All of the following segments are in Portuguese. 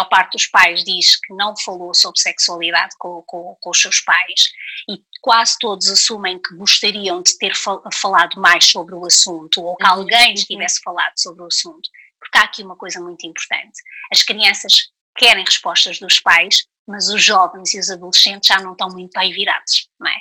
maior parte dos pais diz que não falou sobre sexualidade com, com, com os seus pais e quase todos assumem que gostariam de ter fal falado mais sobre o assunto ou que uhum. alguém uhum. tivesse falado sobre o assunto. Porque há aqui uma coisa muito importante. As crianças querem respostas dos pais, mas os jovens e os adolescentes já não estão muito bem virados, não é?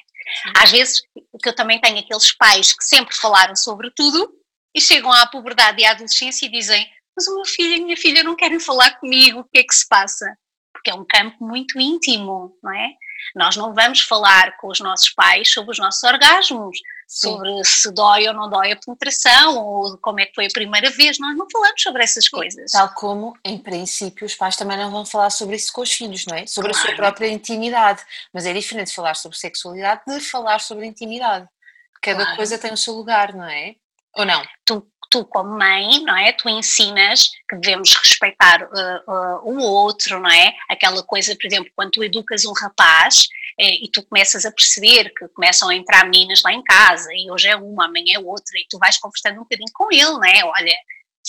Às vezes, que eu também tenho aqueles pais que sempre falaram sobre tudo e chegam à puberdade e à adolescência e dizem mas o meu filho e a minha filha não querem falar comigo, o que é que se passa? Porque é um campo muito íntimo, não é? Nós não vamos falar com os nossos pais sobre os nossos orgasmos, Sim. sobre se dói ou não dói a penetração, ou como é que foi a primeira vez, nós não falamos sobre essas coisas. Tal como, em princípio, os pais também não vão falar sobre isso com os filhos, não é? Sobre claro. a sua própria intimidade. Mas é diferente falar sobre sexualidade de falar sobre intimidade. Cada claro. coisa tem o seu lugar, não é? Ou não? Tu tu como mãe, não é? Tu ensinas que devemos respeitar uh, uh, o outro, não é? Aquela coisa, por exemplo, quando tu educas um rapaz eh, e tu começas a perceber que começam a entrar meninas lá em casa e hoje é uma, amanhã é outra e tu vais conversando um bocadinho com ele, não é? Olha,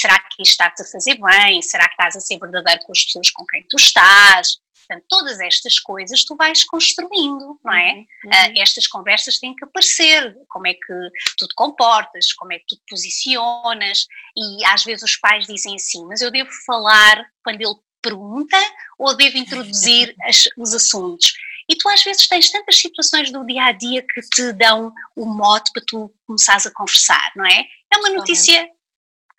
será que isto está-te a fazer bem? Será que estás a ser verdadeiro com as pessoas com quem tu estás? Portanto, todas estas coisas tu vais construindo, não é? Uhum. Uh, estas conversas têm que aparecer, como é que tu te comportas, como é que tu te posicionas, e às vezes os pais dizem assim, mas eu devo falar quando ele pergunta ou devo introduzir as, os assuntos? E tu às vezes tens tantas situações do dia a dia que te dão o mote para tu começares a conversar, não é? É uma notícia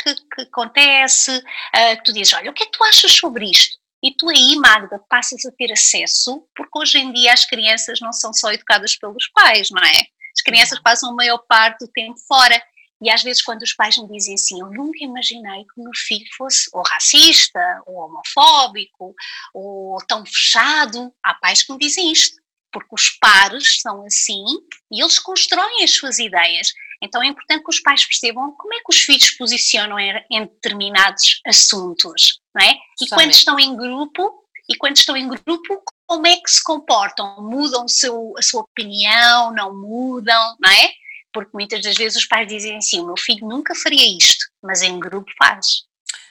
que, que acontece, uh, que tu dizes, olha, o que é que tu achas sobre isto? E tu aí, Magda, passas a ter acesso, porque hoje em dia as crianças não são só educadas pelos pais, não é? As crianças passam a maior parte do tempo fora. E às vezes, quando os pais me dizem assim, eu nunca imaginei que o meu filho fosse ou racista, ou homofóbico, ou tão fechado, há pais que me dizem isto, porque os pares são assim e eles constroem as suas ideias. Então é importante que os pais percebam como é que os filhos se posicionam em, em determinados assuntos, não é? E quando estão em grupo, e quando estão em grupo, como é que se comportam? Mudam seu, a sua opinião, não mudam, não é? Porque muitas das vezes os pais dizem assim, o meu filho nunca faria isto, mas em grupo faz.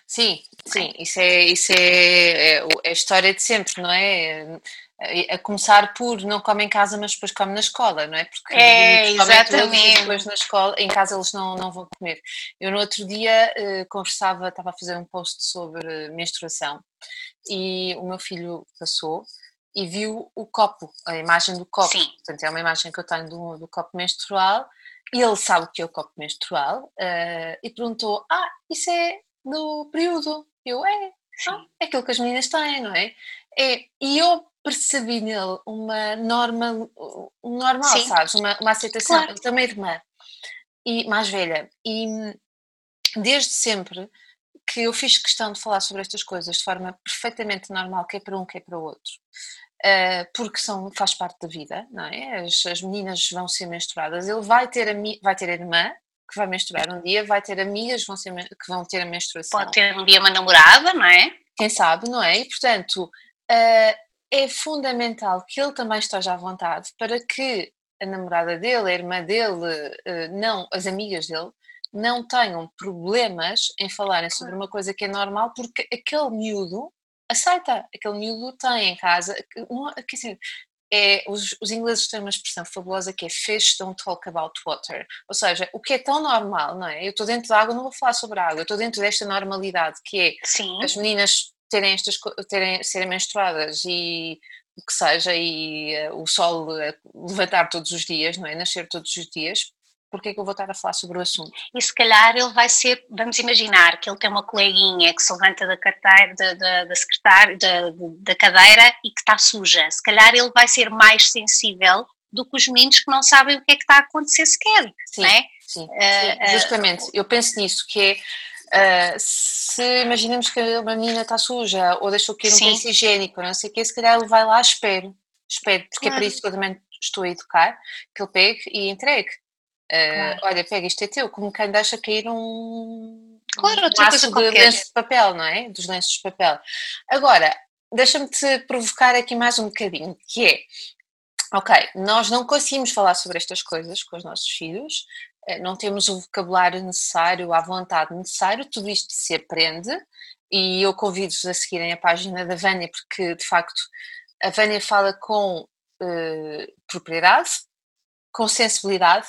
Sim, sim, isso é, isso é, é, é a história de sempre, não é? A começar por não come em casa, mas depois come na escola, não é? Porque é, exatamente. depois na escola, em casa eles não, não vão comer. Eu no outro dia uh, conversava, estava a fazer um post sobre menstruação e o meu filho passou e viu o copo, a imagem do copo. Sim. Portanto, é uma imagem que eu tenho do, do copo menstrual e ele sabe o que é o copo menstrual uh, e perguntou: Ah, isso é do período? Eu, é. Ah, é aquilo que as meninas têm, não é? é e eu percebi nele uma norma, um normal, Sim. sabes? Uma, uma aceitação. Claro. Ele tem uma irmã e, mais velha e desde sempre que eu fiz questão de falar sobre estas coisas de forma perfeitamente normal, que é para um, que é para o outro. Uh, porque são, faz parte da vida, não é? As, as meninas vão ser menstruadas, ele vai ter, a, vai ter a irmã que vai menstruar um dia, vai ter amigas vão ser, que vão ter a menstruação. Pode ter um dia uma namorada, não é? Quem sabe, não é? E portanto, uh, é fundamental que ele também esteja à vontade para que a namorada dele, a irmã dele, eh, não, as amigas dele, não tenham problemas em falarem sobre uma coisa que é normal, porque aquele miúdo aceita, aquele miúdo tem em casa, que, assim, é, os, os, ingleses têm uma expressão fabulosa que é fish don't talk about water, ou seja, o que é tão normal, não é? Eu estou dentro da água, não vou falar sobre a água, eu estou dentro desta normalidade que é Sim. as meninas terem estas terem, serem menstruadas e o que seja, e uh, o sol uh, levantar todos os dias, não é? Nascer todos os dias, porque é que eu vou estar a falar sobre o assunto? E se calhar ele vai ser, vamos imaginar que ele tem uma coleguinha que se levanta da, carteira, da, da, da secretária, da, da cadeira e que está suja. Se calhar ele vai ser mais sensível do que os meninos que não sabem o que é que está a acontecer sequer, sim, não é? Sim, uh, sim justamente. eu penso nisso, que é Uh, se imaginemos que uma menina está suja ou deixou cair um penso higiênico, não sei o que, se calhar ele vai lá, espero, espero, porque claro. é para isso que eu também estou a educar, que ele pegue e entregue. Uh, claro. Olha, pega, isto é teu, como quem deixa cair um, claro, um maço de lenço de papel, não é? Dos lenços de papel. Agora, deixa-me te provocar aqui mais um bocadinho, que é, ok, nós não conseguimos falar sobre estas coisas com os nossos filhos, não temos o vocabulário necessário, a vontade necessária, tudo isto se aprende E eu convido-vos a seguirem a página da Vânia, porque de facto a Vânia fala com uh, propriedade, com sensibilidade,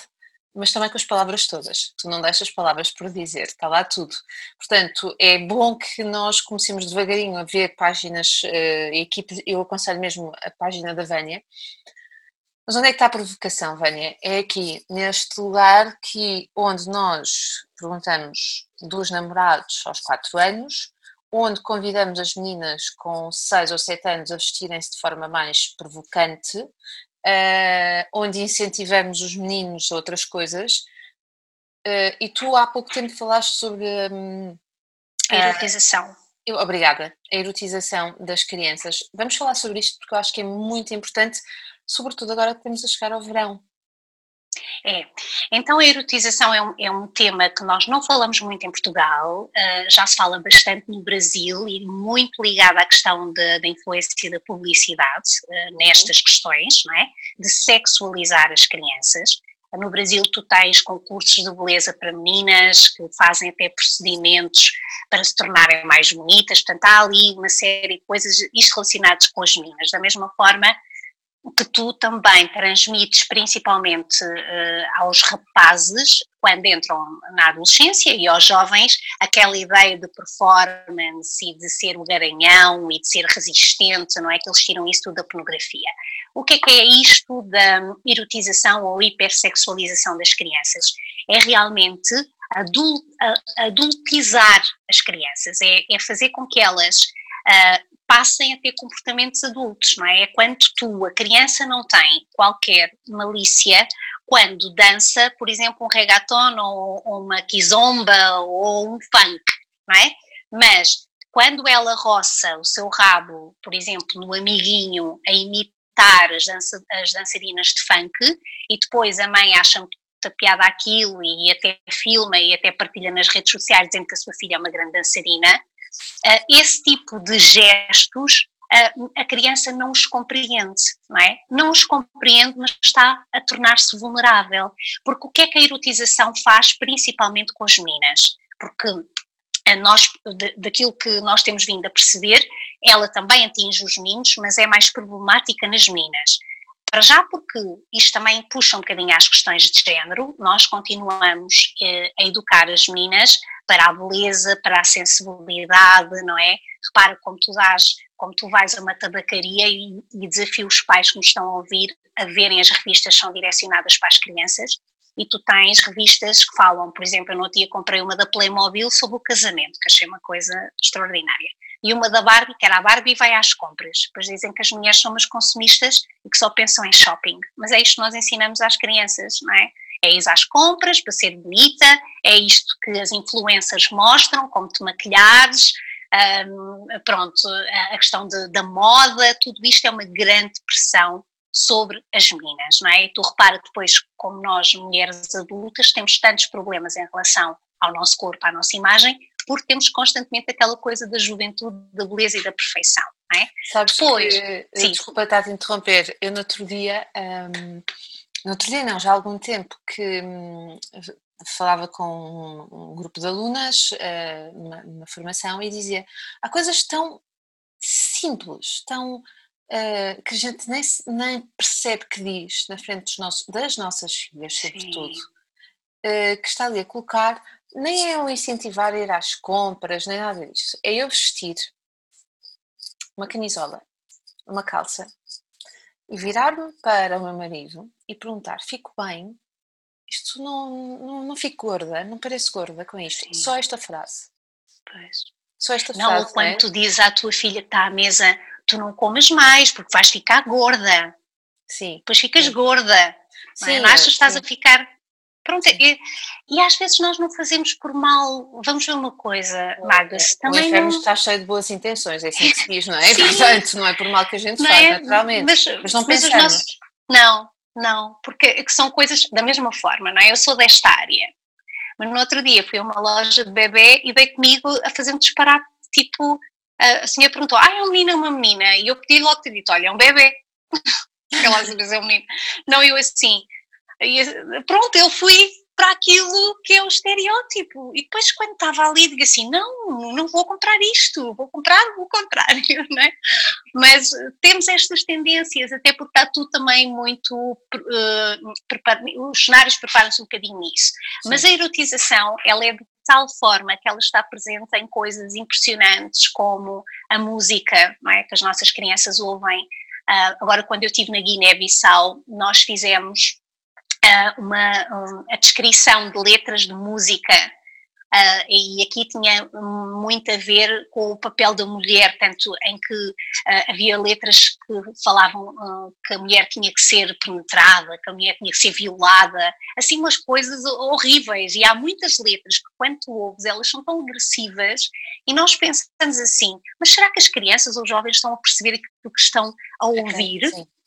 mas também com as palavras todas. Tu não deixas palavras por dizer, está lá tudo. Portanto, é bom que nós comecemos devagarinho a ver páginas, uh, equipes, eu aconselho mesmo a página da Vânia. Mas onde é que está a provocação, Vânia? É aqui, neste lugar que, onde nós perguntamos dos namorados aos 4 anos, onde convidamos as meninas com 6 ou 7 anos a vestirem-se de forma mais provocante, uh, onde incentivamos os meninos a outras coisas. Uh, e tu há pouco tempo falaste sobre um, a erotização. Eu, obrigada. A erotização das crianças. Vamos falar sobre isto porque eu acho que é muito importante, sobretudo agora que estamos a chegar ao verão. É, então a erotização é um, é um tema que nós não falamos muito em Portugal, uh, já se fala bastante no Brasil e muito ligado à questão da influência da publicidade uh, nestas questões, não é? De sexualizar as crianças. No Brasil, tu tens concursos de beleza para meninas que fazem até procedimentos para se tornarem mais bonitas, portanto, há ali uma série de coisas, isto relacionadas com as meninas. Da mesma forma, que tu também transmites principalmente uh, aos rapazes quando entram na adolescência e aos jovens aquela ideia de performance e de ser o garanhão e de ser resistente, não é que eles tiram isso tudo da pornografia. O que é que é isto da erotização ou hipersexualização das crianças? É realmente adult, adultizar as crianças, é, é fazer com que elas uh, passem a ter comportamentos adultos, não é? É quando tu, a criança não tem qualquer malícia quando dança, por exemplo, um reggaeton ou, ou uma kizomba ou um funk, não é? Mas quando ela roça o seu rabo, por exemplo, no amiguinho a imitar as, dança, as dançarinas de funk e depois a mãe acha muita piada aquilo e até filma e até partilha nas redes sociais dizendo que a sua filha é uma grande dançarina, esse tipo de gestos uh, a criança não os compreende, não é? Não os compreende, mas está a tornar-se vulnerável. Porque o que é que a erotização faz, principalmente com as meninas? Porque eh, nós, daquilo que nós temos vindo a perceber, ela também atinge os meninos, mas é mais problemática nas meninas. Para já porque isto também puxa um bocadinho às questões de género, nós continuamos eh, a educar as meninas para a beleza, para a sensibilidade, não é? Repara como tu dás, como tu vais a uma tabacaria e, e desafio os pais que nos estão a ouvir a verem as revistas são direcionadas para as crianças e tu tens revistas que falam, por exemplo, eu no dia comprei uma da Playmobil sobre o casamento, que achei uma coisa extraordinária e uma da Barbie, que era a Barbie vai às compras. Depois dizem que as mulheres são umas consumistas e que só pensam em shopping. Mas é isto que nós ensinamos às crianças, não é? É ir às compras para ser bonita, é isto que as influências mostram, como te maquilhares, um, pronto, a questão de, da moda, tudo isto é uma grande pressão sobre as meninas, não é? E tu repara depois como nós, mulheres adultas, temos tantos problemas em relação ao nosso corpo, à nossa imagem, porque temos constantemente aquela coisa da juventude, da beleza e da perfeição, não é? Sabes Depois, que, eh, sim. desculpa estar a interromper, eu no outro dia, um, no outro dia não, já há algum tempo que um, falava com um, um, grupo de alunas uh, numa, numa, formação e dizia, há coisas tão simples, tão... Uh, que a gente nem, nem percebe que diz na frente nossos, das nossas filhas, sobretudo, uh, que está ali a colocar nem é o incentivar a ir às compras, nem nada disso. É eu vestir uma camisola, uma calça e virar-me para o meu marido e perguntar: fico bem? Isto não, não, não fico gorda, não pareço gorda com isto. Sim. Só esta frase. Pois. Só esta não, frase. Não, quando é? tu dizes à tua filha que está à mesa, tu não comes mais porque vais ficar gorda. Sim. Depois ficas Sim. gorda. Sim, não, é? achas que estás a ficar Pronto, e, e, às vezes nós não fazemos por mal. Vamos ver uma coisa, Magda. Também o inferno não... está cheio de boas intenções, é assim que se diz, não é? Sim. Portanto, não é por mal que a gente não faz, é? naturalmente. Mas, mas não mas pensamos. Nossos... Não, não, porque é são coisas da mesma forma, não é? Eu sou desta área, mas no outro dia fui a uma loja de bebê e veio comigo a fazer um disparate, tipo, a senhora perguntou, ah, é um menino ou uma menina? E eu pedi logo ter dito, olha, é um bebê. Aquela às vezes é um menino. Não, eu assim, e pronto, eu fui para aquilo que é o estereótipo. E depois, quando estava ali, digo assim: não, não vou comprar isto, vou comprar o contrário, não é? Mas eh, temos estas tendências, até porque está tudo também muito. Uh, os cenários preparam-se um bocadinho nisso. Sim. Mas a erotização, ela é de tal forma que ela está presente em coisas impressionantes como a música, não é? Que as nossas crianças ouvem. Uh, agora, quando eu estive na Guiné-Bissau, nós fizemos uma, um, a descrição de letras de música Uh, e aqui tinha muito a ver com o papel da mulher, tanto em que uh, havia letras que falavam uh, que a mulher tinha que ser penetrada, que a mulher tinha que ser violada, assim umas coisas horríveis. E há muitas letras que, quando tu ouves, elas são tão agressivas e nós pensamos assim: mas será que as crianças ou os jovens estão a perceber aquilo que estão a ouvir?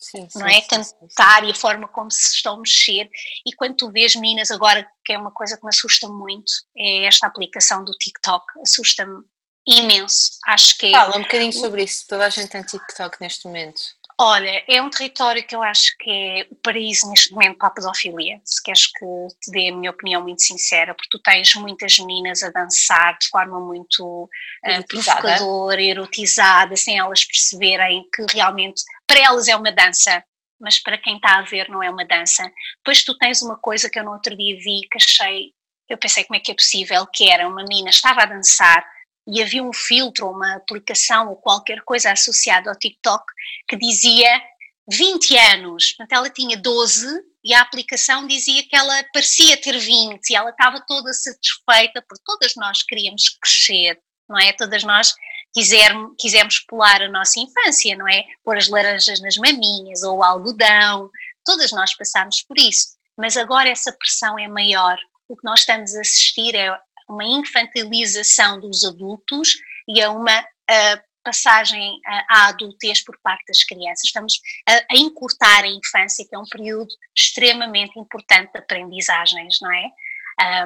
Sim. Sim, não é? Cantar sim, e a forma como se estão a mexer. E quando tu vês meninas agora, que é uma coisa que me assusta muito, é esta aplicação do TikTok, assusta-me imenso. Acho que é. Fala um bocadinho sobre isso, toda a gente tem TikTok neste momento. Olha, é um território que eu acho que é o paraíso neste momento para a pedofilia, se queres que te dê a minha opinião muito sincera, porque tu tens muitas meninas a dançar de forma muito uh, provocadora, erotizada, sem elas perceberem que realmente para elas é uma dança, mas para quem está a ver não é uma dança. Depois tu tens uma coisa que eu no outro dia vi que achei, eu pensei como é que é possível, que era uma menina, estava a dançar, e havia um filtro, uma aplicação ou qualquer coisa associada ao TikTok que dizia 20 anos. Portanto, ela tinha 12 e a aplicação dizia que ela parecia ter 20 e ela estava toda satisfeita porque todas nós queríamos crescer, não é? Todas nós quisermos, quisemos pular a nossa infância, não é? Pôr as laranjas nas maminhas ou o algodão, todas nós passámos por isso. Mas agora essa pressão é maior. O que nós estamos a assistir é uma infantilização dos adultos e a uma uh, passagem à adultez por parte das crianças. Estamos a, encurtar a infância, que é um período extremamente importante de aprendizagens, não é?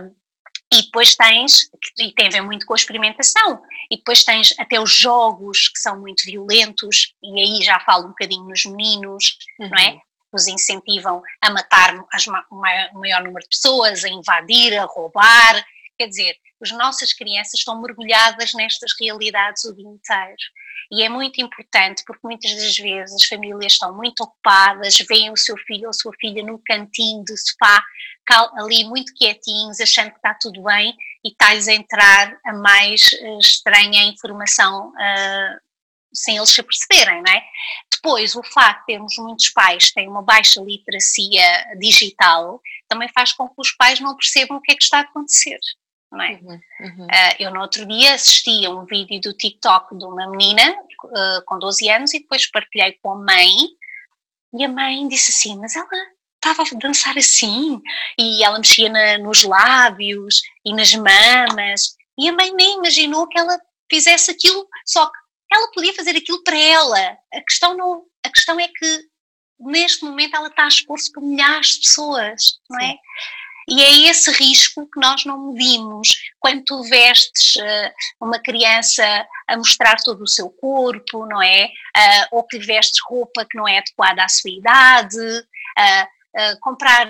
Um, e depois tens, e tem a ver muito com a experimentação, e depois tens até os jogos que são muito violentos, e aí já falo um bocadinho nos meninos, uhum. não é? Uhum. Nos incentivam a matar o maior número de pessoas, a invadir, a roubar, Quer dizer, as nossas crianças estão mergulhadas nestas realidades o dia inteiro. E é muito importante porque muitas das vezes as famílias estão muito ocupadas, veem o seu filho ou a sua filha num cantinho de sofá, ali muito quietinhos, achando que está tudo bem e estás a entrar a mais uh, estranha informação uh, sem eles se aperceberem, não é? Depois, o facto de termos muitos pais que têm uma baixa literacia digital também faz com que os pais não percebam o que é que está a acontecer não é? Uhum, uhum. Uh, eu no outro dia assisti a um vídeo do TikTok de uma menina uh, com 12 anos e depois partilhei com a mãe e a mãe disse assim, mas ela estava a dançar assim e ela mexia na, nos lábios e nas mamas e a mãe nem imaginou que ela fizesse aquilo, só que ela podia fazer aquilo para ela. A questão, não, a questão é que neste momento ela está a expor-se para milhares de pessoas, não é? Sim. E é esse risco que nós não medimos. Quando tu vestes uh, uma criança a mostrar todo o seu corpo, não é? Uh, ou que vestes roupa que não é adequada à sua idade, uh, comprar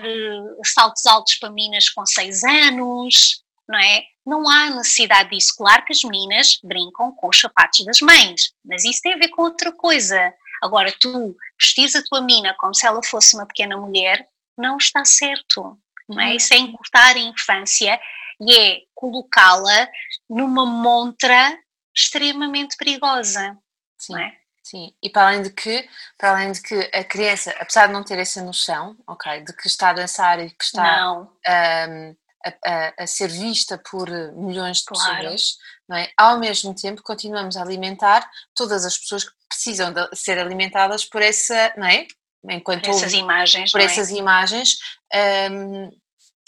saltos altos para meninas com 6 anos, não é? Não há necessidade disso. Claro que as meninas brincam com os sapatos das mães, mas isso tem a ver com outra coisa. Agora, tu vestis a tua menina como se ela fosse uma pequena mulher, não está certo é? Isso é encurtar a infância e é colocá-la numa montra extremamente perigosa, Sim. não é? Sim, e para além de que, para além de que a criança, apesar de não ter essa noção, ok, de que está a dançar e que está um, a, a, a, ser vista por milhões de claro. pessoas, não é? Ao mesmo tempo continuamos a alimentar todas as pessoas que precisam de ser alimentadas por essa, não é? enquanto por essas imagens, por é? essas imagens um,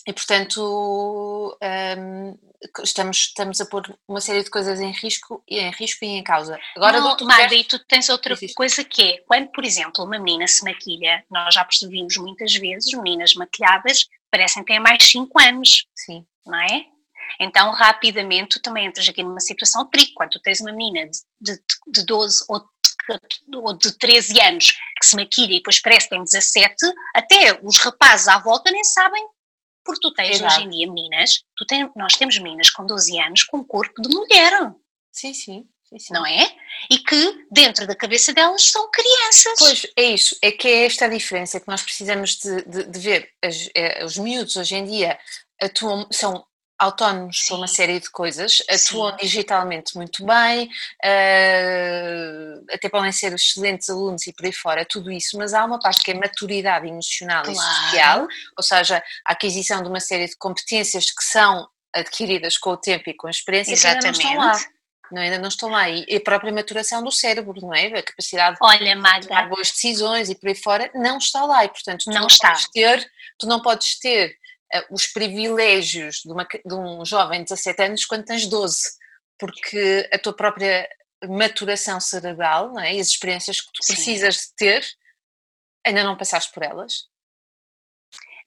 e portanto um, estamos, estamos a pôr uma série de coisas em risco, em risco e em causa. Agora, Não, Magda, e tu tens outra coisa que é, quando por exemplo uma menina se maquilha, nós já percebemos muitas vezes, meninas maquilhadas parecem ter mais 5 anos, Sim. não é? Então, rapidamente, tu também entras aqui numa situação de perigo. Quando tu tens uma menina de, de, de 12 ou ou de 13 anos que se maquilha e depois parece que tem 17, até os rapazes à volta nem sabem Porque tu tens Exato. hoje em dia meninas, tu tem, nós temos meninas com 12 anos com corpo de mulher. Sim, sim. Sim, não é? E que dentro da cabeça delas são crianças. Pois, é isso, é que é esta a diferença que nós precisamos de, de, de ver. As, é, os miúdos hoje em dia atuam, são autónomos para uma série de coisas, atuam Sim. digitalmente muito bem, uh, até podem ser excelentes alunos e por aí fora, tudo isso, mas há uma parte que é maturidade emocional claro. e social, ou seja, a aquisição de uma série de competências que são adquiridas com o tempo e com a experiência, Exatamente. ainda não estão lá. Não, ainda não estão lá. E a própria maturação do cérebro, não é? A capacidade Olha, de tomar boas decisões e por aí fora não está lá. E, portanto, tu não, não está. Podes ter, tu não podes ter os privilégios de, uma, de um jovem de 17 anos quando tens 12, porque a tua própria maturação cerebral não é? e as experiências que tu Sim. precisas de ter ainda não passaste por elas.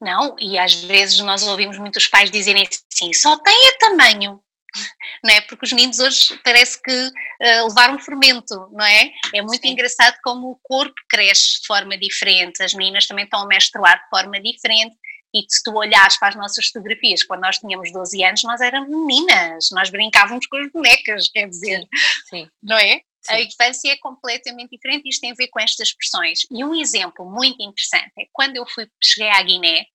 Não, e às vezes nós ouvimos muitos pais dizerem assim: só tem é tamanho, não é? Porque os meninos hoje parece que uh, levaram fermento, não é? É muito Sim. engraçado como o corpo cresce de forma diferente, as meninas também estão a menstruar de forma diferente e se tu olhares para as nossas fotografias, quando nós tínhamos 12 anos, nós éramos meninas, nós brincávamos com as bonecas, quer dizer, Sim. não é? Sim. A infância é completamente diferente, isto tem a ver com estas expressões. E um exemplo muito interessante é quando eu fui, cheguei à Guiné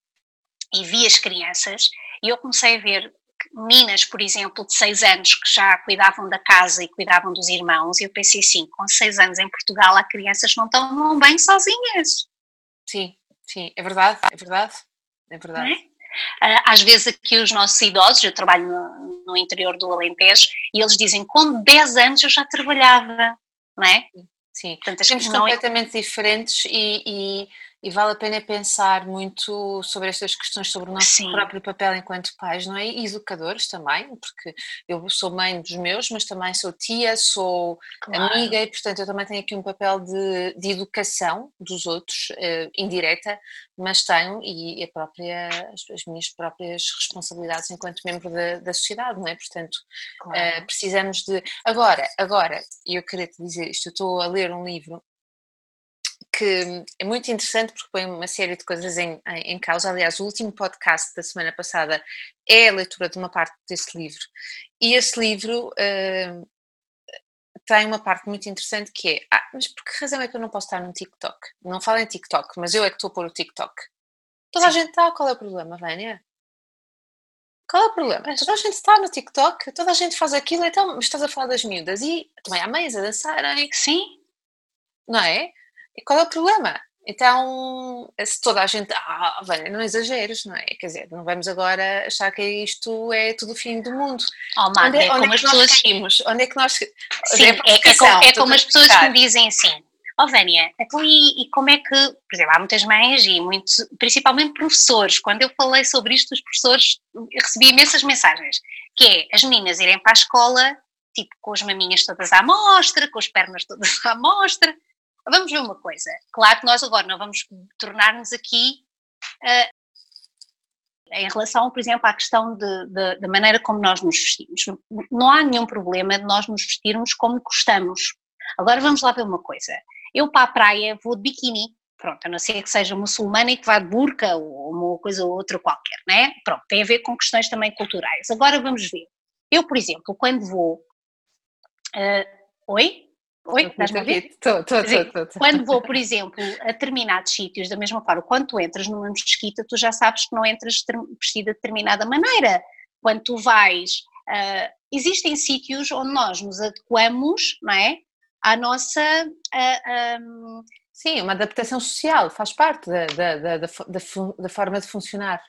e vi as crianças, e eu comecei a ver meninas, por exemplo, de 6 anos que já cuidavam da casa e cuidavam dos irmãos, e eu pensei assim, com 6 anos em Portugal há crianças que não estão bem sozinhas. Sim, sim, é verdade, é verdade. É verdade. É? Às vezes aqui os nossos idosos, eu trabalho no, no, interior do Alentejo, e eles dizem, com 10 anos eu já trabalhava, não é? Sim, Portanto, Temos completamente é... diferentes e, e e vale a pena pensar muito sobre estas questões, sobre o nosso Sim. próprio papel enquanto pais, não é? E educadores também, porque eu sou mãe dos meus, mas também sou tia, sou claro. amiga e, portanto, eu também tenho aqui um papel de, de educação dos outros, uh, indireta, mas tenho e a própria, as, as, minhas próprias responsabilidades enquanto membro da, da sociedade, não é? Portanto, claro. uh, precisamos de. Agora, agora, eu queria te dizer isto, eu estou a ler um livro que é muito interessante porque põe uma série de coisas em, em, em, causa. Aliás, o último podcast da semana passada é a leitura de uma parte desse livro. E esse livro uh, tem uma parte muito interessante que é: ah, mas por que razão é que eu não posso estar no TikTok? Não falo em TikTok, mas eu é que estou a pôr o TikTok. Toda Sim. a gente está, qual é o problema, Vânia? Qual é o problema? Toda a gente está no TikTok, toda a gente faz aquilo, então, mas estás a falar das miúdas e também há meias a dançarem. Sim. Não é? E qual é o problema? Então, se toda a gente. Ah, velho, não exageres, não é? Quer dizer, não vamos agora achar que isto é tudo o fim do mundo. Oh, Magda, onde, é, onde é, é que as pessoas. Caímos? Onde é que nós. Sim, é, é, como, é como as pessoas que me dizem assim. Ó oh, Vânia, então e, e, como é que, por exemplo, há muitas mães e muitos, principalmente professores, quando eu falei sobre isto, os professores, recebi imensas mensagens, que é as meninas irem para a escola, tipo, com as maminhas todas à mostra, com as pernas todas à mostra, Vamos ver uma coisa. Claro que nós agora não vamos tornar-nos aqui uh, em relação, por exemplo, à questão da maneira como nós nos vestimos. Não há nenhum problema de nós nos vestirmos como gostamos. Agora vamos lá ver uma coisa. Eu para a praia vou de biquíni, pronto, a não ser que seja muçulmana e que vá de burca ou uma coisa ou outra qualquer, né? Pronto, tem a ver com questões também culturais. Agora vamos ver. Eu, por exemplo, quando vou. Uh, oi? Oi, estás-me a ver? Estou, estou, estou. Quando vou, por exemplo, a determinados sítios, da mesma forma, quando tu entras numa mesquita, tu já sabes que não entras vestida de determinada maneira. Quando tu vais, uh, existem sítios onde nós nos adequamos, não é? À nossa. Uh, ah, um... Sim, uma adaptação social, faz parte da, da, da, da, da forma de funcionar.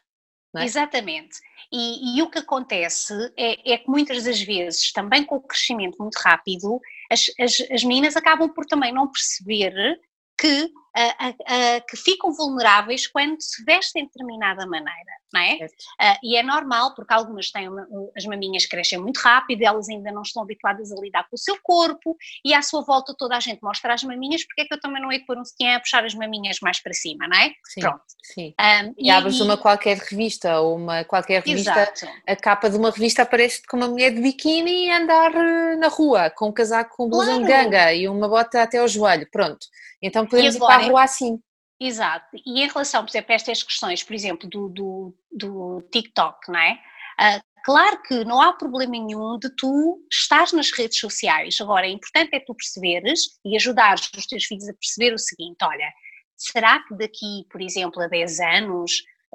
É? Exatamente. E, e, o que acontece é, é, que muitas das vezes, também com o crescimento muito rápido, as, as, as meninas acabam por também não perceber que que ficam vulneráveis quando se vestem de determinada maneira, não é? Uh, e é normal, porque algumas têm uma, as maminhas crescem muito rápido, elas ainda não estão habituadas a lidar com o seu corpo, e à sua volta toda a gente mostra as maminhas, porque é que eu também não hei de pôr um sutiã a puxar as maminhas mais para cima, não é? Sim, Pronto. Sim. Um, e, e abres uma qualquer revista, ou uma qualquer revista, Exato. a capa de uma revista aparece com uma mulher de biquíni a andar eh, na rua, com um casaco com blusão claro. de ganga e uma bota até ao joelho, pronto. Então podemos ir para a rua assim. Exato. E em relação, por exemplo, a estas questões, por exemplo, do, do, do TikTok, não é? Uh, claro que não há problema nenhum de tu estar nas redes sociais. Agora, é importante é tu perceberes e ajudares os teus filhos a perceber o seguinte: olha, será que daqui, por exemplo, a 10 anos,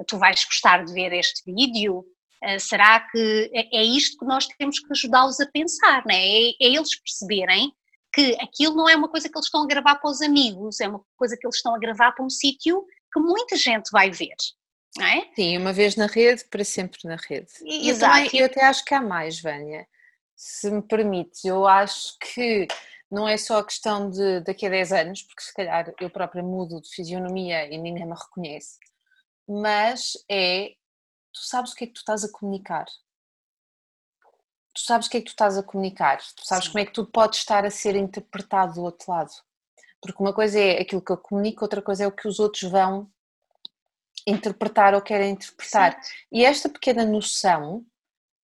tu vais gostar de ver este vídeo? Uh, será que é, é, isto que nós temos que ajudá-los a pensar, não é? é? É eles perceberem que aquilo não é uma coisa que eles estão a gravar para os amigos, é uma coisa que eles estão a gravar para um sítio que muita gente vai ver. Não é? Sim, uma vez na rede, para sempre na rede. E, eu, também, eu até acho que há mais, Vânia, se me permites. Eu acho que não é só a questão de daqui a 10 anos, porque se calhar eu própria mudo de fisionomia e ninguém me reconhece, mas é tu sabes o que é que tu estás a comunicar tu sabes o que é que tu estás a comunicar, tu sabes Sim. como é que tu podes estar a ser interpretado do outro lado. Porque uma coisa é aquilo que eu comunico, outra coisa é o que os outros vão interpretar ou querem interpretar. Sim. E esta pequena noção,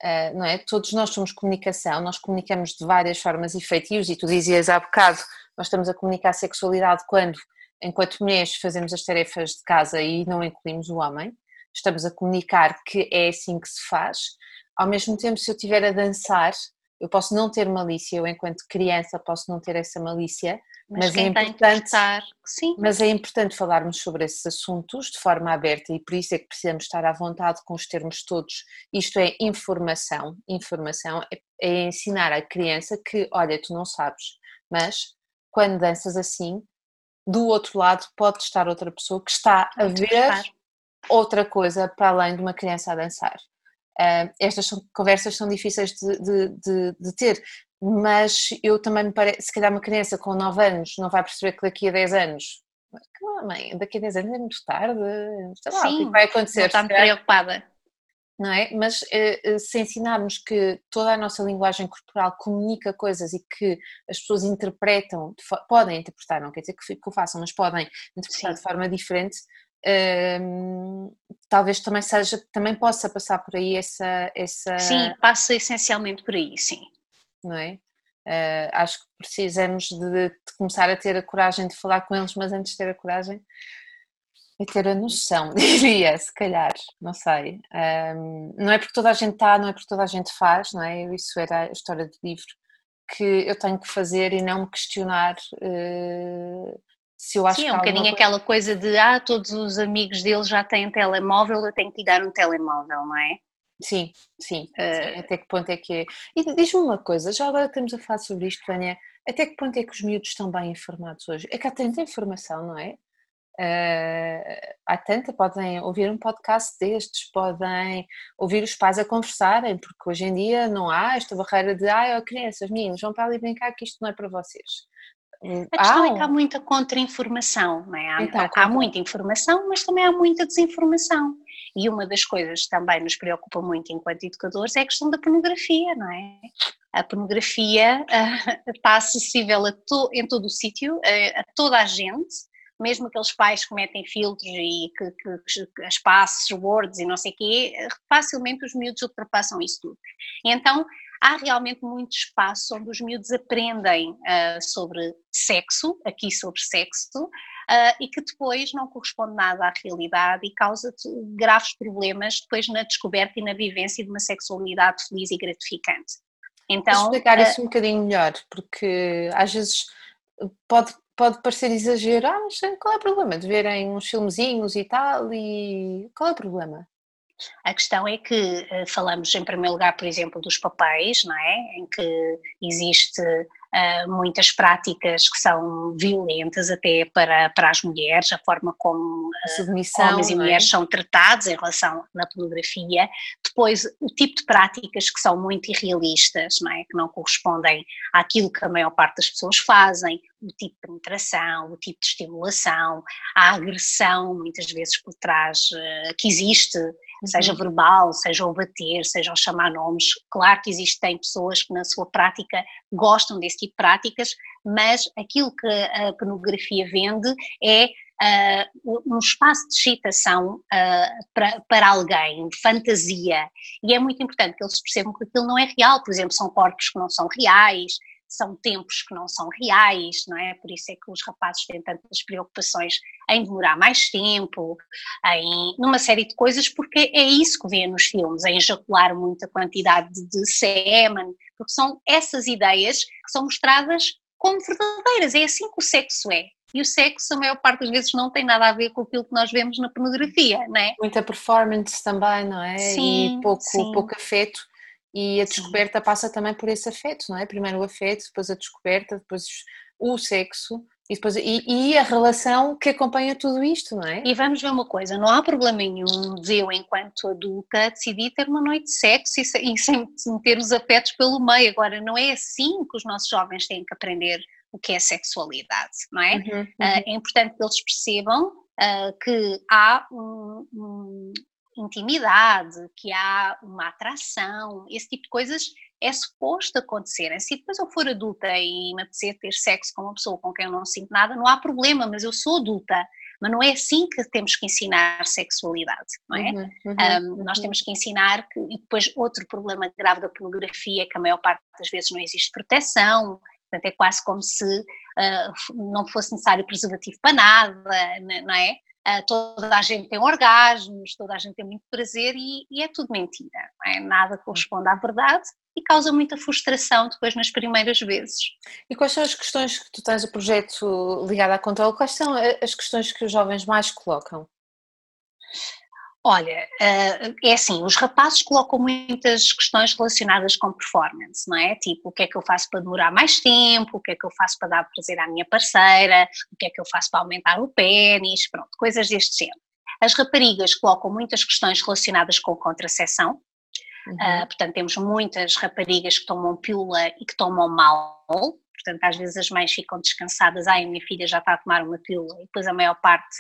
uh, não é? Todos nós somos comunicação, nós comunicamos de várias formas e feitios, e tu dizias há bocado, nós estamos a comunicar sexualidade quando, enquanto mulheres, fazemos as tarefas de casa e não incluímos o homem, estamos a comunicar que é assim que se faz ao mesmo tempo, se eu estiver a dançar, eu posso não ter malícia, eu enquanto criança posso não ter essa malícia, mas, mas é importante, estar, sim. mas é importante falarmos sobre esses assuntos de forma aberta e por isso é que precisamos estar à vontade com os termos todos. Isto é informação, informação é, é ensinar à criança que, olha, tu não sabes, mas quando danças assim, do outro lado pode estar outra pessoa que está a ver outra coisa para além de uma criança a dançar. Uh, estas são, conversas são difíceis de, de, de, de, ter, mas eu também me parece, se calhar uma criança com 9 anos não vai perceber que daqui a 10 anos, mãe, daqui a 10 anos é muito tarde, sei lá, Sim, o que vai acontecer? Está muito preocupada. Não é? Mas uh, se ensinarmos que toda a nossa linguagem corporal comunica coisas e que as pessoas interpretam, podem interpretar, não quer dizer que, que o façam, mas podem interpretar Sim. de forma diferente, um, talvez também seja, também possa passar por aí essa, essa... Sim, passa essencialmente por aí, sim. Não é? Uh, acho que precisamos de, de, começar a ter a coragem de falar com eles, mas antes de ter a coragem é ter a noção, diria, se calhar, não sei. Um, não é porque toda a gente está, não é porque toda a gente faz, não é? Isso era a história do livro, que eu tenho que fazer e não me questionar uh, se eu acho Sim, é um bocadinho coisa... aquela coisa de ah, todos os amigos dele já têm telemóvel, eu tenho que lhe dar um telemóvel, não é? Sim, sim, uh... sim. Eh, até que ponto é que é. E diz-me uma coisa, já agora estamos a falar sobre isto, Vânia, até que ponto é que os miúdos estão bem informados hoje? É que há tanta informação, não é? Uh, há tanta, podem ouvir um podcast destes, podem ouvir os pais a conversarem, porque hoje em dia não há esta barreira de ah, crianças, meninos, vão para ali brincar que isto não é para vocês. A questão ah, é que há muita contra-informação, não é? Há, então, há, há muita informação, mas também há muita desinformação. E uma das coisas que também nos preocupa muito enquanto educadores é a questão da pornografia, não é? A pornografia uh, está acessível to, em todo o sítio, uh, a toda a gente, mesmo aqueles pais que metem filtros e que, que, que espaços, words e não sei o quê, facilmente os miúdos ultrapassam isso tudo. E então há realmente muito espaço onde os miúdos aprendem uh, sobre sexo, aqui sobre sexo, uh, e que depois não corresponde nada à realidade e causa graves problemas depois na descoberta e na vivência de uma sexualidade feliz e gratificante. Então, explicar uh, isso um bocadinho melhor, porque às vezes pode, pode parecer exagero, ah, mas qual é o problema de verem uns filmezinhos e tal, e qual é o problema? A questão é que eh, falamos em primeiro lugar, por exemplo, dos papéis, não é? Em que existe uh, muitas práticas que são violentas até para, para as mulheres, a forma como uh, homens e é? mulheres são tratados em relação na pornografia. Depois, o tipo de práticas que são muito irrealistas, não é? Que não correspondem àquilo que a maior parte das pessoas fazem, o tipo de penetração, o tipo de estimulação, a agressão, muitas vezes por trás, uh, que existe seja uhum. verbal, seja o bater, seja o chamar nomes. Claro que existem pessoas que na sua prática gostam desse tipo de práticas, mas aquilo que a pornografia vende é Uh, um espaço de excitação uh, para, para alguém, de fantasia, e é muito importante que eles percebam que aquilo não é real, por exemplo, são corpos que não são reais, são tempos que não são reais, não é? Por isso é que os rapazes têm tantas preocupações em demorar mais tempo, em numa série de coisas, porque é isso que vê nos filmes, em ejacular muita quantidade de sêmen, porque são essas ideias que são mostradas como verdadeiras, é assim que o sexo é. E o sexo, a maior parte das vezes, não tem nada a ver com aquilo que nós vemos na pornografia, não é? Muita performance também, não é? Sim, e pouco, sim. pouco afeto. E a descoberta passa também por esse afeto, não é? Primeiro o afeto, depois a descoberta, depois o sexo e, depois, e, e, a relação que acompanha tudo isto, não é? E vamos ver uma coisa, não há problema nenhum de eu, enquanto adulta, decidir ter uma noite de sexo e, e sem ter os afetos pelo meio. Agora, não é assim que os nossos jovens têm que aprender o que é sexualidade, não é? Uhum, uhum. Uh, é importante que eles percebam uh, que há um, um, intimidade, que há uma atração, esse tipo de coisas é suposto acontecer. Se depois eu for adulta e me apetecer ter sexo com uma pessoa com quem eu não sinto nada, não há problema, mas eu sou adulta. Mas não é assim que temos que ensinar sexualidade, não é? Uhum, uhum, um, nós uhum. temos que ensinar que, e depois outro problema grave da pornografia é que a maior parte das vezes não existe proteção, portanto é quase como se uh, não fosse necessário preservativo para nada, não é? Uh, toda a gente tem orgasmos, toda a gente tem muito prazer e, e é tudo mentira, não é? Nada corresponde à verdade e causa muita frustração depois nas primeiras vezes. E quais são as questões que tu tens o projeto ligado à controle? Quais são as questões que os jovens mais colocam? Olha, eh, é assim, os rapazes colocam muitas questões relacionadas com performance, não é? Tipo, o que é que eu faço para demorar mais tempo, o que é que eu faço para dar prazer à minha parceira, o que é que eu faço para aumentar o pênis, pronto, coisas deste género. As raparigas colocam muitas questões relacionadas com contracepção, uhum. uh, portanto temos muitas raparigas que tomam pílula e que tomam mal, portanto às vezes as mães ficam descansadas, ai, minha filha já está a tomar uma pílula, e depois a maior parte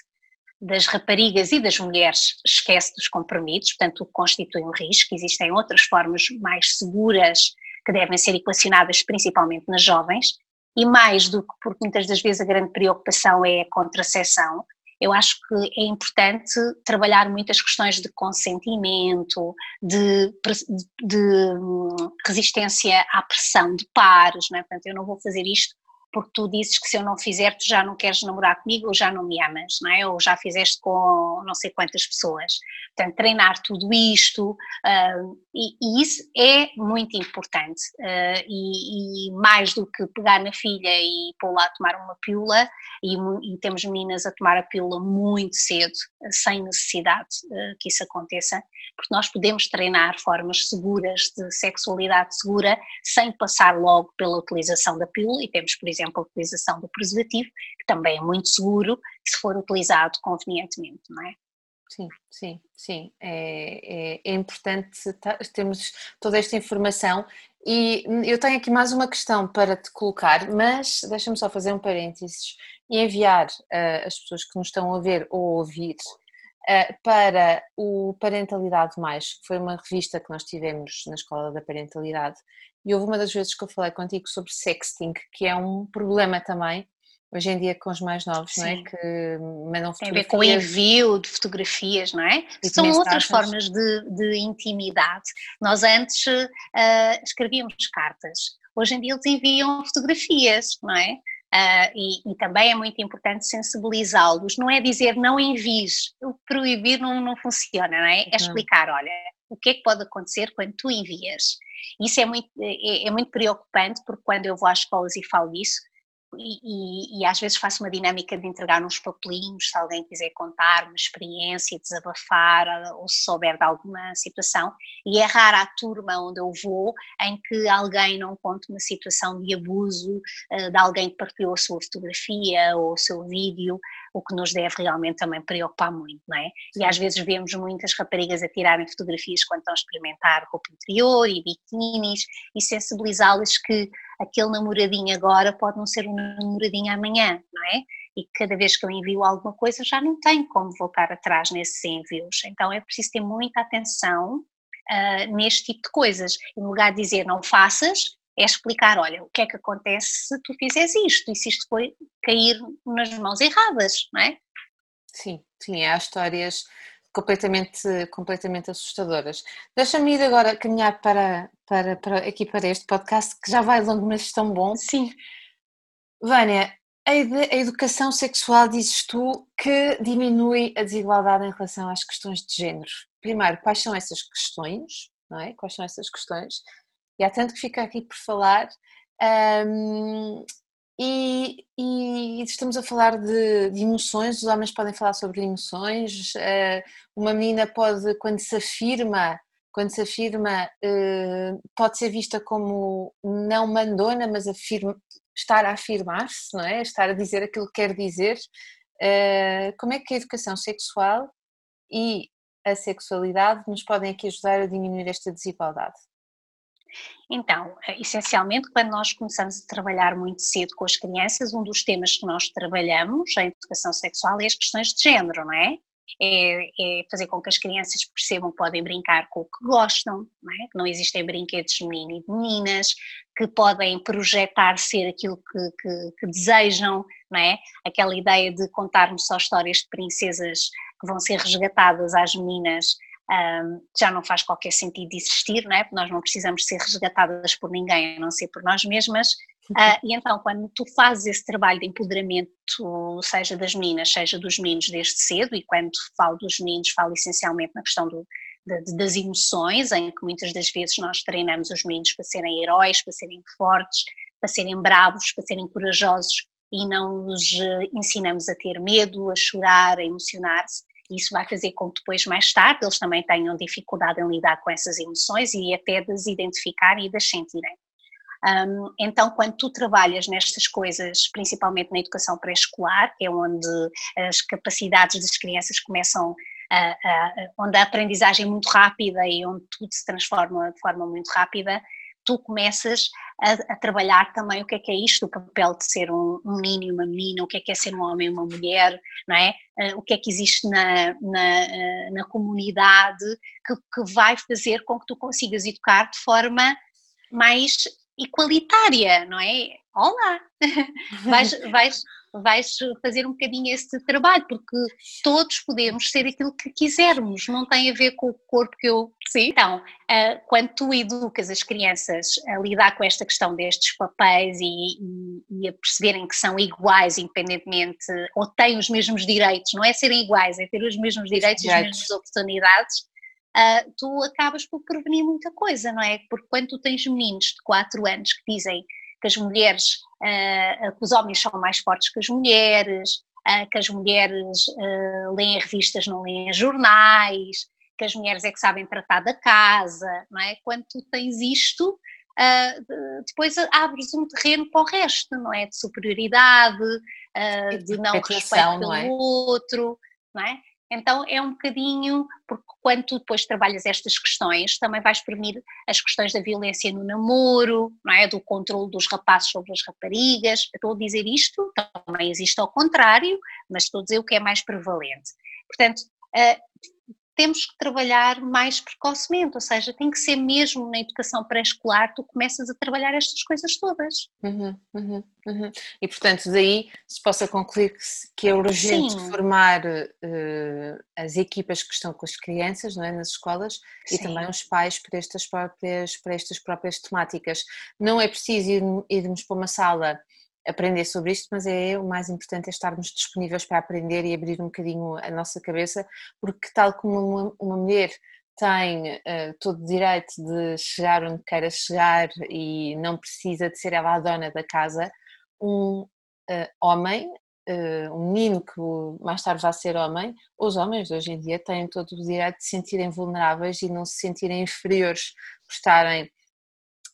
das raparigas e das mulheres esquece dos comprimidos, portanto, constitui um risco. Existem outras formas mais seguras que devem ser equacionadas principalmente nas jovens, e mais do que porque muitas das vezes a grande preocupação é a contracepção, eu acho que é importante trabalhar muitas questões de consentimento, de, de, hum, resistência à pressão de pares, não é? portanto eu não vou fazer isto porque tu dizes que se eu não fizer tu já não queres namorar comigo ou já não me amas, não é? Ou já fizeste com não sei quantas pessoas. Portanto, treinar tudo isto uh, e, e, isso é muito importante uh, e, e, mais do que pegar na filha e pôr lá a tomar uma pílula e, e, temos meninas a tomar a pílula muito cedo, sem necessidade uh, que isso aconteça, porque nós podemos treinar formas seguras de sexualidade segura sem passar logo pela utilização da pílula e temos, por exemplo, a utilização do preservativo, que também é muito seguro se for utilizado convenientemente, não é? Sim, sim, sim. É, é, é importante termos toda esta informação e eu tenho aqui mais uma questão para te colocar, mas deixa-me só fazer um parênteses e enviar uh, as pessoas que nos estão a ver ou a ouvir uh, para o Parentalidade Mais, que foi uma revista que nós tivemos na Escola da Parentalidade, e houve uma das vezes que eu falei contigo sobre sexting, que é um problema também hoje em dia com os mais novos, Sim. não é? Que mandam fotografias. Tem a ver com o envio de fotografias, não é? São mensagens. outras formas de, de, intimidade. Nós antes uh, escrevíamos cartas, hoje em dia eles enviam fotografias, não é? Uh, e, e, também é muito importante sensibilizá-los, não é dizer não envies, o proibir não, não funciona, não é? É explicar, olha, o que é que pode acontecer quando tu envias. Isso é muito, é, é muito preocupante porque quando eu vou às escolas e falo disso, e, e, e, às vezes faço uma dinâmica de entregar uns papelinhos, se alguém quiser contar uma experiência, desabafar ou se souber de alguma situação, e é rara a turma onde eu vou em que alguém não conte uma situação de abuso uh, de alguém que partilhou a sua fotografia ou o seu vídeo, o que nos deve realmente também preocupar muito, não é? E às vezes vemos muitas raparigas a tirarem fotografias quando estão a experimentar roupa interior e biquínis e sensibilizá-las que aquele namoradinho agora pode não ser um namoradinho amanhã, não é? E cada vez que eu envio alguma coisa já não tenho como voltar atrás nesses envios. Então é preciso ter muita atenção uh, neste tipo de coisas. Em lugar de dizer não faças, é explicar, olha, o que é que acontece se tu fizeres isto e se isto foi cair nas mãos erradas, não é? Sim, sim, há histórias completamente, completamente assustadoras. Deixa-me ir agora caminhar para, para, para, aqui para este podcast que já vai longo, mas tão bom. Sim. Vânia, a, a educação sexual dizes tu que diminui a desigualdade em relação às questões de género. Primeiro, quais são essas questões? Não é? Quais são essas questões? E há tanto que fica aqui por falar. Um, e, e, estamos a falar de, de, emoções, os homens podem falar sobre emoções, uh, uma menina pode, quando se afirma, quando se afirma, uh, pode ser vista como não mandona, mas afirma, estar a afirmar-se, não é? Estar a dizer aquilo que quer dizer. Uh, como é que a educação sexual e a sexualidade nos podem aqui ajudar a diminuir esta desigualdade? Então, eh, essencialmente, quando nós começamos a trabalhar muito cedo com as crianças, um dos temas que nós trabalhamos em educação sexual é as questões de género, não é? É, é fazer com que as crianças percebam que podem brincar com o que gostam, não é? que não existem brinquedos de menino e de meninas, que podem projetar ser aquilo que, que, que desejam, não é? Aquela ideia de contarmos só histórias de princesas que vão ser resgatadas às meninas um, já não faz qualquer sentido existir, não é? Porque nós não precisamos ser resgatadas por ninguém, a não ser por nós mesmas. Uh, e então, quando tu fazes esse trabalho de empoderamento, seja das meninas, seja dos meninos desde cedo, e quando falo dos meninos, falo essencialmente na questão do, de, das emoções, em que muitas das vezes nós treinamos os meninos para serem heróis, para serem fortes, para serem bravos, para serem corajosos, e não os eh, ensinamos a ter medo, a chorar, a emocionar-se. Isso vai fazer com que depois, mais tarde, eles também tenham dificuldade em lidar com essas emoções e até de as identificar e de as sentirem. Um, então, quando tu trabalhas nestas coisas, principalmente na educação pré-escolar, é onde as capacidades das crianças começam a, a, onde a aprendizagem é muito rápida e onde tudo se transforma de forma muito rápida, tu começas a, a, trabalhar também o que é que é isto, o papel de ser um, um menino e uma menina, o que é que é ser um homem e uma mulher, não é? Uh, o que é que existe na, na, uh, na comunidade que, que vai fazer com que tu consigas educar de forma mais igualitária, não é? Olá! vais, vais, vais fazer um bocadinho esse trabalho, porque todos podemos ser aquilo que quisermos, não tem a ver com o corpo que eu. Sim. Então, uh, quando tu educas as crianças a lidar com esta questão destes papéis e, e, e, a perceberem que são iguais, independentemente, ou têm os mesmos direitos, não é serem iguais, é ter os mesmos direitos e as mesmas oportunidades. Uh, tu acabas por prevenir muita coisa, não é? Porque quando tu tens meninos de 4 anos que dizem que as mulheres, uh, que os homens são mais fortes que as mulheres, uh, que as mulheres uh, leem revistas, não leem jornais, que as mulheres é que sabem tratar da casa, não é? Quando tu tens isto, depois abres um terreno para o resto, não é? De superioridade, de não respeito pelo é? outro, não é? Então é um bocadinho, porque quando tu depois trabalhas estas questões, também vais prevenir as questões da violência no namoro, não é? do controle dos rapazes sobre as raparigas. estou a dizer isto, também existe ao contrário, mas estou a dizer o que é mais prevalente. Portanto, uh, temos que trabalhar mais precocemente, ou seja, tem que ser mesmo na educação pré-escolar, tu começas a trabalhar estas coisas todas. Uhum, uhum, uhum. E portanto, daí se possa concluir que, que é urgente Sim. formar uh, as equipas que estão com as crianças não é, nas escolas Sim. e também os pais para estas próprias, para estas próprias temáticas. Não é preciso ir, irmos para uma sala aprender sobre isto, mas é o mais importante é estarmos disponíveis para aprender e abrir um bocadinho a nossa cabeça, porque tal como uma, uma mulher tem uh, todo o direito de chegar onde queira chegar e não precisa de ser ela a dona da casa, um uh, homem, uh, um menino que mais tarde vai ser homem, os homens hoje em dia têm todo o direito de se sentirem vulneráveis e não se sentirem inferiores por estarem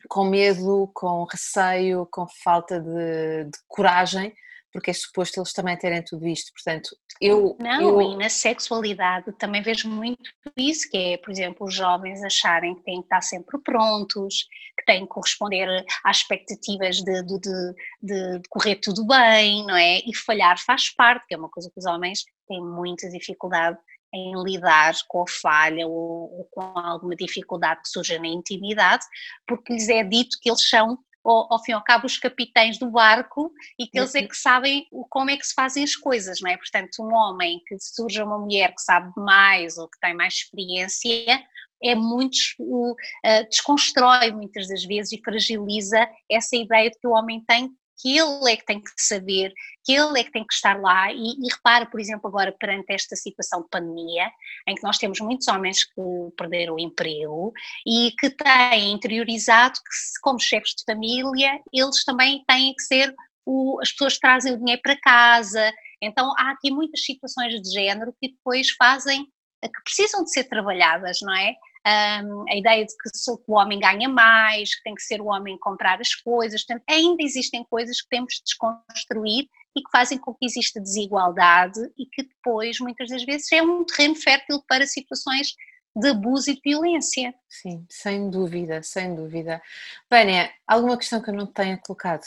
com medo, com receio, com falta de, de, coragem, porque é suposto eles também terem tudo isto. Portanto, eu. Não, eu... e na sexualidade também vejo muito isso, que é, por exemplo, os jovens acharem que têm que estar sempre prontos, que têm que corresponder às expectativas de, de, de, de correr tudo bem, não é? E falhar faz parte, que é uma coisa que os homens têm muita dificuldade em lidar com a falha ou, ou, com alguma dificuldade que surja na intimidade, porque lhes é dito que eles são ao, ao fim e ao cabo, os capitães do barco e que eles é uhum. que sabem como é que se fazem as coisas, não é? Portanto, um homem que surja uma mulher que sabe mais ou que tem mais experiência, é muito, uh, desconstrói muitas das vezes e fragiliza essa ideia de que o homem tem que ele é que tem que saber, que ele é que tem que estar lá e, e, repara, por exemplo, agora perante esta situação de pandemia, em que nós temos muitos homens que perderam o emprego e que têm interiorizado que como chefes de família, eles também têm que ser o, as pessoas que trazem o dinheiro para casa, então há aqui muitas situações de género que depois fazem, que precisam de ser trabalhadas, não é? Um, a ideia de que o homem ganha mais, que tem que ser o homem comprar as coisas, portanto, ainda existem coisas que temos de desconstruir e que fazem com que exista desigualdade e que depois, muitas das vezes, é um terreno fértil para situações de abuso e de violência. Sim, sem dúvida, sem dúvida. Vânia, alguma questão que eu não tenha colocado?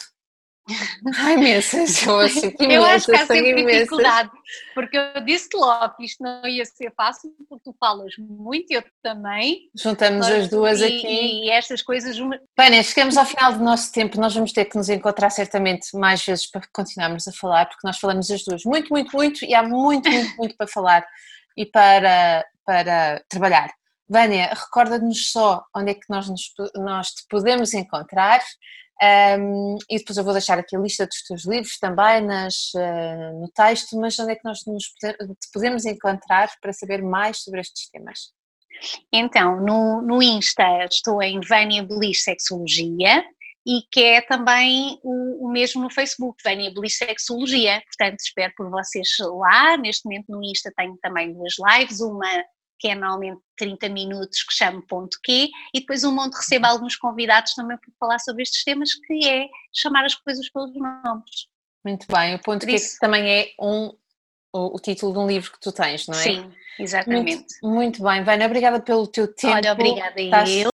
Ai, imensas, eu acho que imensas, Eu acho que há sempre dificuldade, porque eu disse logo que isto não ia ser fácil, porque tu falas muito, eu também. Juntamos as duas e, aqui. E estas coisas... Vânia, chegamos ao final do nosso tempo, nós vamos ter que nos encontrar certamente mais vezes para continuarmos a falar, porque nós falamos as duas muito, muito, muito, e há muito, muito, muito para falar e para, para trabalhar. Vânia, recorda-nos só onde é que nós, nos, nós te podemos encontrar um, e depois eu vou deixar aqui a lista dos teus livros também nas, uh, no texto, mas onde é que nós nos podemos encontrar para saber mais sobre estes temas? Então, no, no Insta estou em Vânia Belis Sexologia e que é também o, o mesmo no Facebook, Vânia Belis Sexologia. Portanto, espero por vocês lá. Neste momento no Insta tenho também duas lives, uma que é normalmente 30 minutos, que chamo ponto Q, e depois um monte recebo uhum. alguns convidados também para falar sobre estes temas, que é chamar as coisas pelos nomes. Muito bem, o ponto Q também é um, o, o, título de um livro que tu tens, não é? Sim, exatamente. Muito, muito bem, Vânia, obrigada pelo teu tempo. Olha, obrigada Estás eu.